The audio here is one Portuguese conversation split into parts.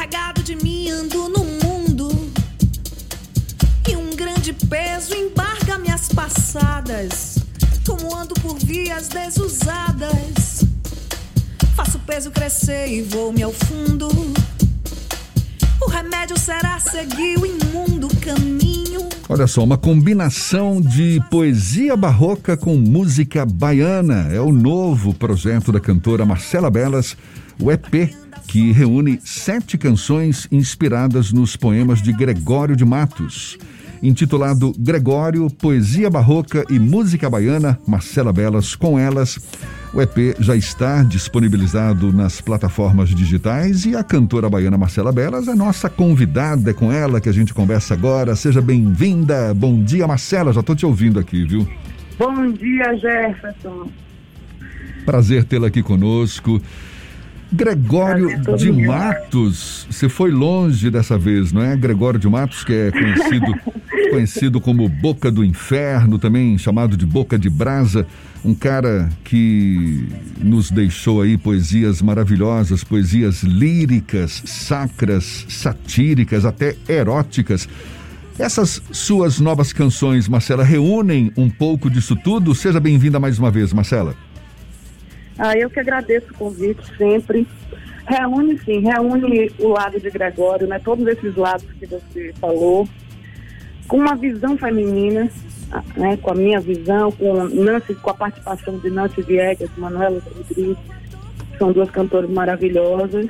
Carregado de mim ando no mundo. E um grande peso embarga minhas passadas. Como ando por vias desusadas. Faço peso crescer e vou-me ao fundo. O remédio será seguir o imundo caminho. Olha só, uma combinação de poesia barroca com música baiana. É o novo projeto da cantora Marcela Belas, o EP, que reúne sete canções inspiradas nos poemas de Gregório de Matos. Intitulado Gregório, Poesia Barroca e Música Baiana, Marcela Belas com elas. O EP já está disponibilizado nas plataformas digitais e a cantora baiana Marcela Belas é nossa convidada, é com ela que a gente conversa agora. Seja bem-vinda. Bom dia, Marcela. Já estou te ouvindo aqui, viu? Bom dia, Jefferson. Prazer tê-la aqui conosco. Gregório de Matos, você foi longe dessa vez, não é? Gregório de Matos, que é conhecido, conhecido como Boca do Inferno, também chamado de Boca de Brasa, um cara que nos deixou aí poesias maravilhosas, poesias líricas, sacras, satíricas, até eróticas. Essas suas novas canções, Marcela, reúnem um pouco disso tudo? Seja bem-vinda mais uma vez, Marcela. Ah, eu que agradeço o convite sempre. Reúne, sim, reúne o lado de Gregório, né? Todos esses lados que você falou, com uma visão feminina, né? Com a minha visão, com Nancy, com a participação de Nancy Viegas, Manuela Rodrigues, são duas cantoras maravilhosas.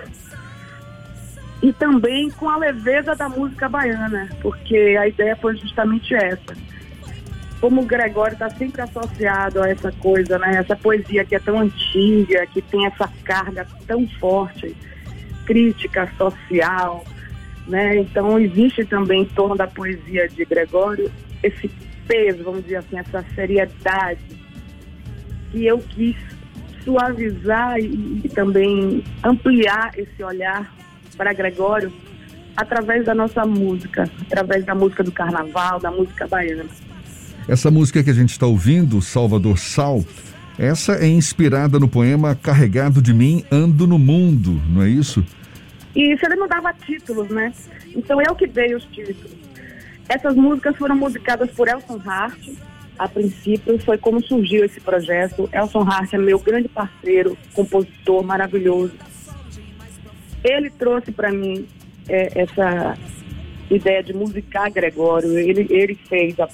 E também com a leveza da música baiana, porque a ideia foi justamente essa como o Gregório está sempre associado a essa coisa, né? Essa poesia que é tão antiga, que tem essa carga tão forte, crítica social, né? Então existe também em torno da poesia de Gregório esse peso, vamos dizer assim, essa seriedade que eu quis suavizar e, e também ampliar esse olhar para Gregório através da nossa música, através da música do carnaval, da música baiana. Essa música que a gente está ouvindo, Salvador Sal, essa é inspirada no poema Carregado de Mim, Ando no Mundo, não é isso? Isso, ele não dava títulos, né? Então eu que dei os títulos. Essas músicas foram musicadas por Elson Hart, a princípio, foi como surgiu esse projeto. Elson Hart é meu grande parceiro, compositor maravilhoso. Ele trouxe para mim é, essa ideia de musicar Gregório. Ele, ele fez a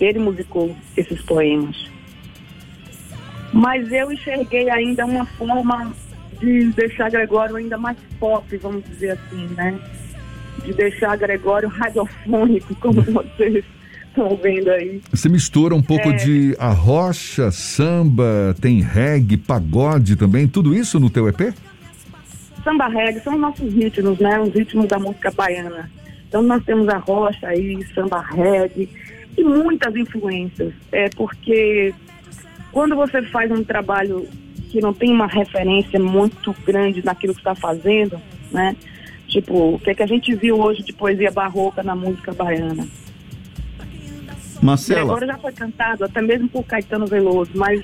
ele musicou esses poemas. Mas eu enxerguei ainda uma forma de deixar Gregório ainda mais pop, vamos dizer assim, né? De deixar Gregório radiofônico, como vocês estão vendo aí. Você mistura um pouco é... de arrocha, samba, tem reggae, pagode também, tudo isso no teu EP? Samba reggae são os nossos ritmos, né? Os ritmos da música baiana. Então nós temos a rocha aí, samba reggae, e muitas influências. É porque quando você faz um trabalho que não tem uma referência muito grande naquilo que está fazendo, né? Tipo, o que, é que a gente viu hoje de poesia barroca na música baiana? Marcela. agora já foi cantado, até mesmo por Caetano Veloso, mas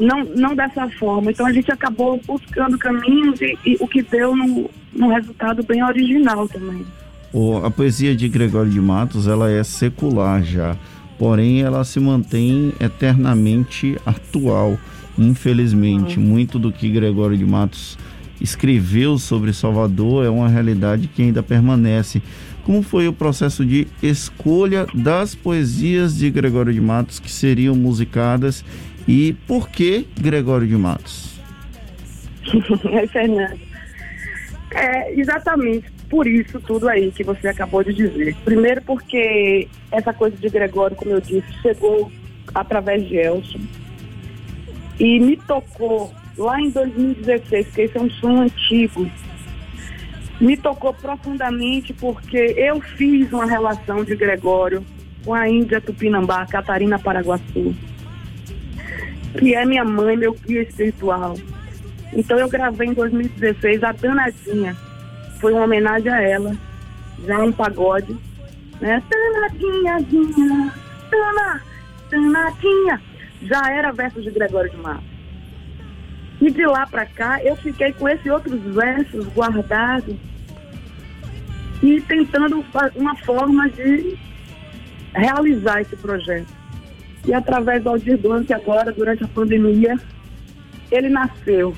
não, não dessa forma. Então a gente acabou buscando caminhos e, e o que deu num, num resultado bem original também. O, a poesia de Gregório de Matos ela é secular já, porém ela se mantém eternamente atual. Infelizmente, uhum. muito do que Gregório de Matos escreveu sobre Salvador é uma realidade que ainda permanece. Como foi o processo de escolha das poesias de Gregório de Matos que seriam musicadas e por que Gregório de Matos? é, Fernando. É, exatamente por isso tudo aí que você acabou de dizer. Primeiro porque essa coisa de Gregório, como eu disse, chegou através de Elson e me tocou lá em 2016, porque esse é um sonho antigo. Me tocou profundamente porque eu fiz uma relação de Gregório com a Índia Tupinambá, Catarina Paraguaçu, que é minha mãe, meu guia espiritual. Então eu gravei em 2016 a Danadinha, foi uma homenagem a ela, já um pagode, né? Tanadinhazinha, tana, tanadinha. Já era verso de Gregório de Matos. E de lá para cá eu fiquei com esses outros versos guardados e tentando uma forma de realizar esse projeto. E através do Aldir Blanc agora, durante a pandemia, ele nasceu.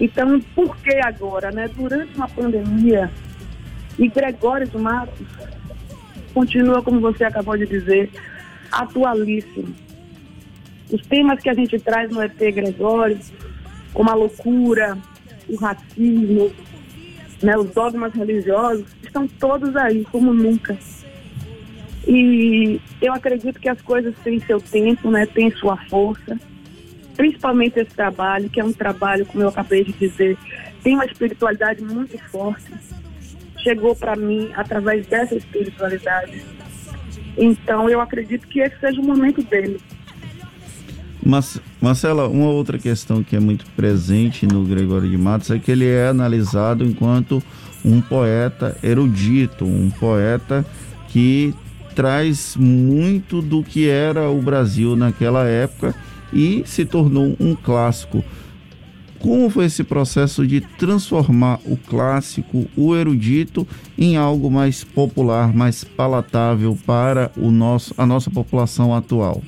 Então, por que agora, né? Durante uma pandemia, e Gregório de Matos continua, como você acabou de dizer, atualíssimo. Os temas que a gente traz no ET Gregório, como a loucura, o racismo, né, os dogmas religiosos, estão todos aí, como nunca. E eu acredito que as coisas têm seu tempo, né, têm sua força. Principalmente esse trabalho, que é um trabalho, como eu acabei de dizer, tem uma espiritualidade muito forte. Chegou para mim através dessa espiritualidade. Então eu acredito que esse seja o momento dele. Mas, Marcela, uma outra questão que é muito presente no Gregório de Matos é que ele é analisado enquanto um poeta erudito, um poeta que traz muito do que era o Brasil naquela época e se tornou um clássico. Como foi esse processo de transformar o clássico, o erudito, em algo mais popular, mais palatável para o nosso, a nossa população atual?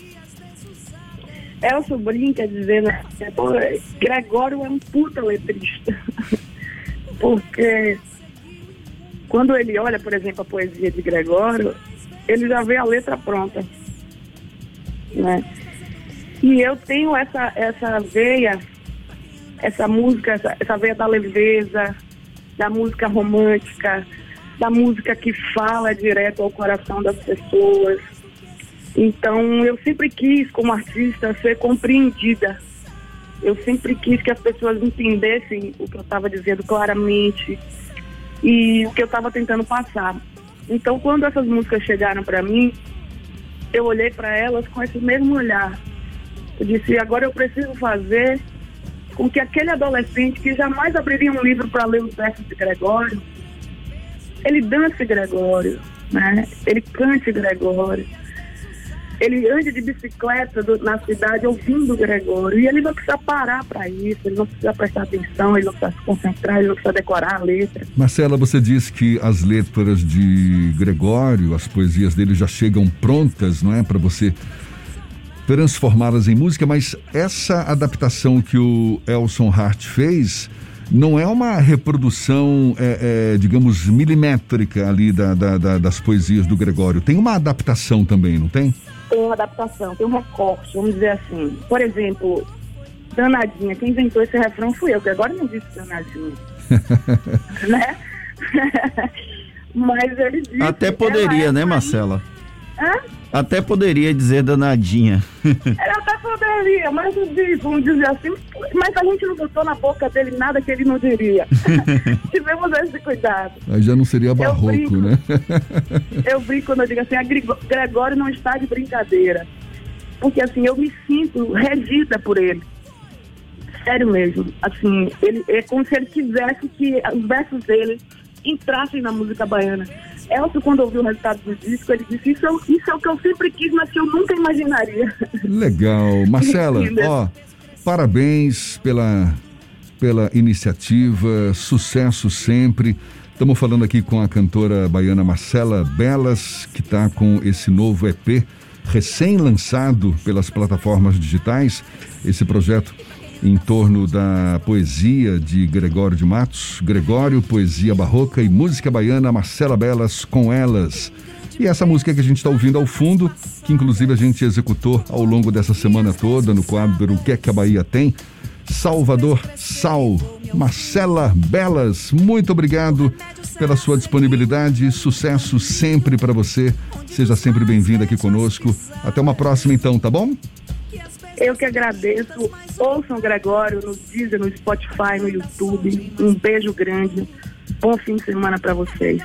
Elcio brinca dizendo que Gregório é um puta letrista. Porque quando ele olha, por exemplo, a poesia de Gregório, ele já vê a letra pronta. Né? E eu tenho essa, essa veia, essa música, essa, essa veia da leveza, da música romântica, da música que fala direto ao coração das pessoas então, eu sempre quis, como artista, ser compreendida. Eu sempre quis que as pessoas entendessem o que eu estava dizendo claramente e o que eu estava tentando passar. Então, quando essas músicas chegaram para mim, eu olhei para elas com esse mesmo olhar. Eu disse: agora eu preciso fazer com que aquele adolescente que jamais abriria um livro para ler os versos de Gregório, ele dance Gregório, né? Ele cante Gregório ele ande de bicicleta do, na cidade ouvindo Gregório. E ele não precisa parar para isso, ele não precisa prestar atenção, ele não precisa se concentrar, ele não precisa decorar a letra. Marcela, você disse que as letras de Gregório, as poesias dele já chegam prontas, não é? Para você transformá-las em música, mas essa adaptação que o Elson Hart fez não é uma reprodução, é, é, digamos, milimétrica ali da, da, da, das poesias do Gregório. Tem uma adaptação também, não tem? tem uma adaptação, tem um recorte, vamos dizer assim. Por exemplo, Danadinha, quem inventou esse refrão fui eu, que agora não disse Danadinha. né? Mas ele disse. Até poderia, né, Marcela? Até poderia dizer danadinha. Ele até poderia, mas vamos dizer assim, mas a gente não botou na boca dele nada que ele não diria. Tivemos esse cuidado. Aí já não seria barroco, brinco, né? eu brinco quando eu digo assim, a Gregório não está de brincadeira. Porque assim, eu me sinto regida por ele. Sério mesmo. Assim, ele é como se ele quisesse que os versos dele entrassem na música baiana. Elcio, quando ouviu o resultado do disco, ele disse: Isso, é isso é o que eu sempre quis, mas que eu nunca imaginaria. Legal. Marcela, ó, parabéns pela, pela iniciativa, sucesso sempre. Estamos falando aqui com a cantora baiana Marcela Belas, que está com esse novo EP recém-lançado pelas plataformas digitais. Esse projeto em torno da poesia de Gregório de Matos, Gregório, poesia barroca e música baiana, Marcela Belas com elas. E essa música que a gente está ouvindo ao fundo, que inclusive a gente executou ao longo dessa semana toda no quadro O que é que a Bahia tem? Salvador Sal, Marcela Belas, muito obrigado pela sua disponibilidade, sucesso sempre para você. Seja sempre bem-vindo aqui conosco. Até uma próxima então, tá bom? Eu que agradeço. Ouçam Gregório no Deezer, no Spotify, no YouTube. Um beijo grande. Bom fim de semana para vocês.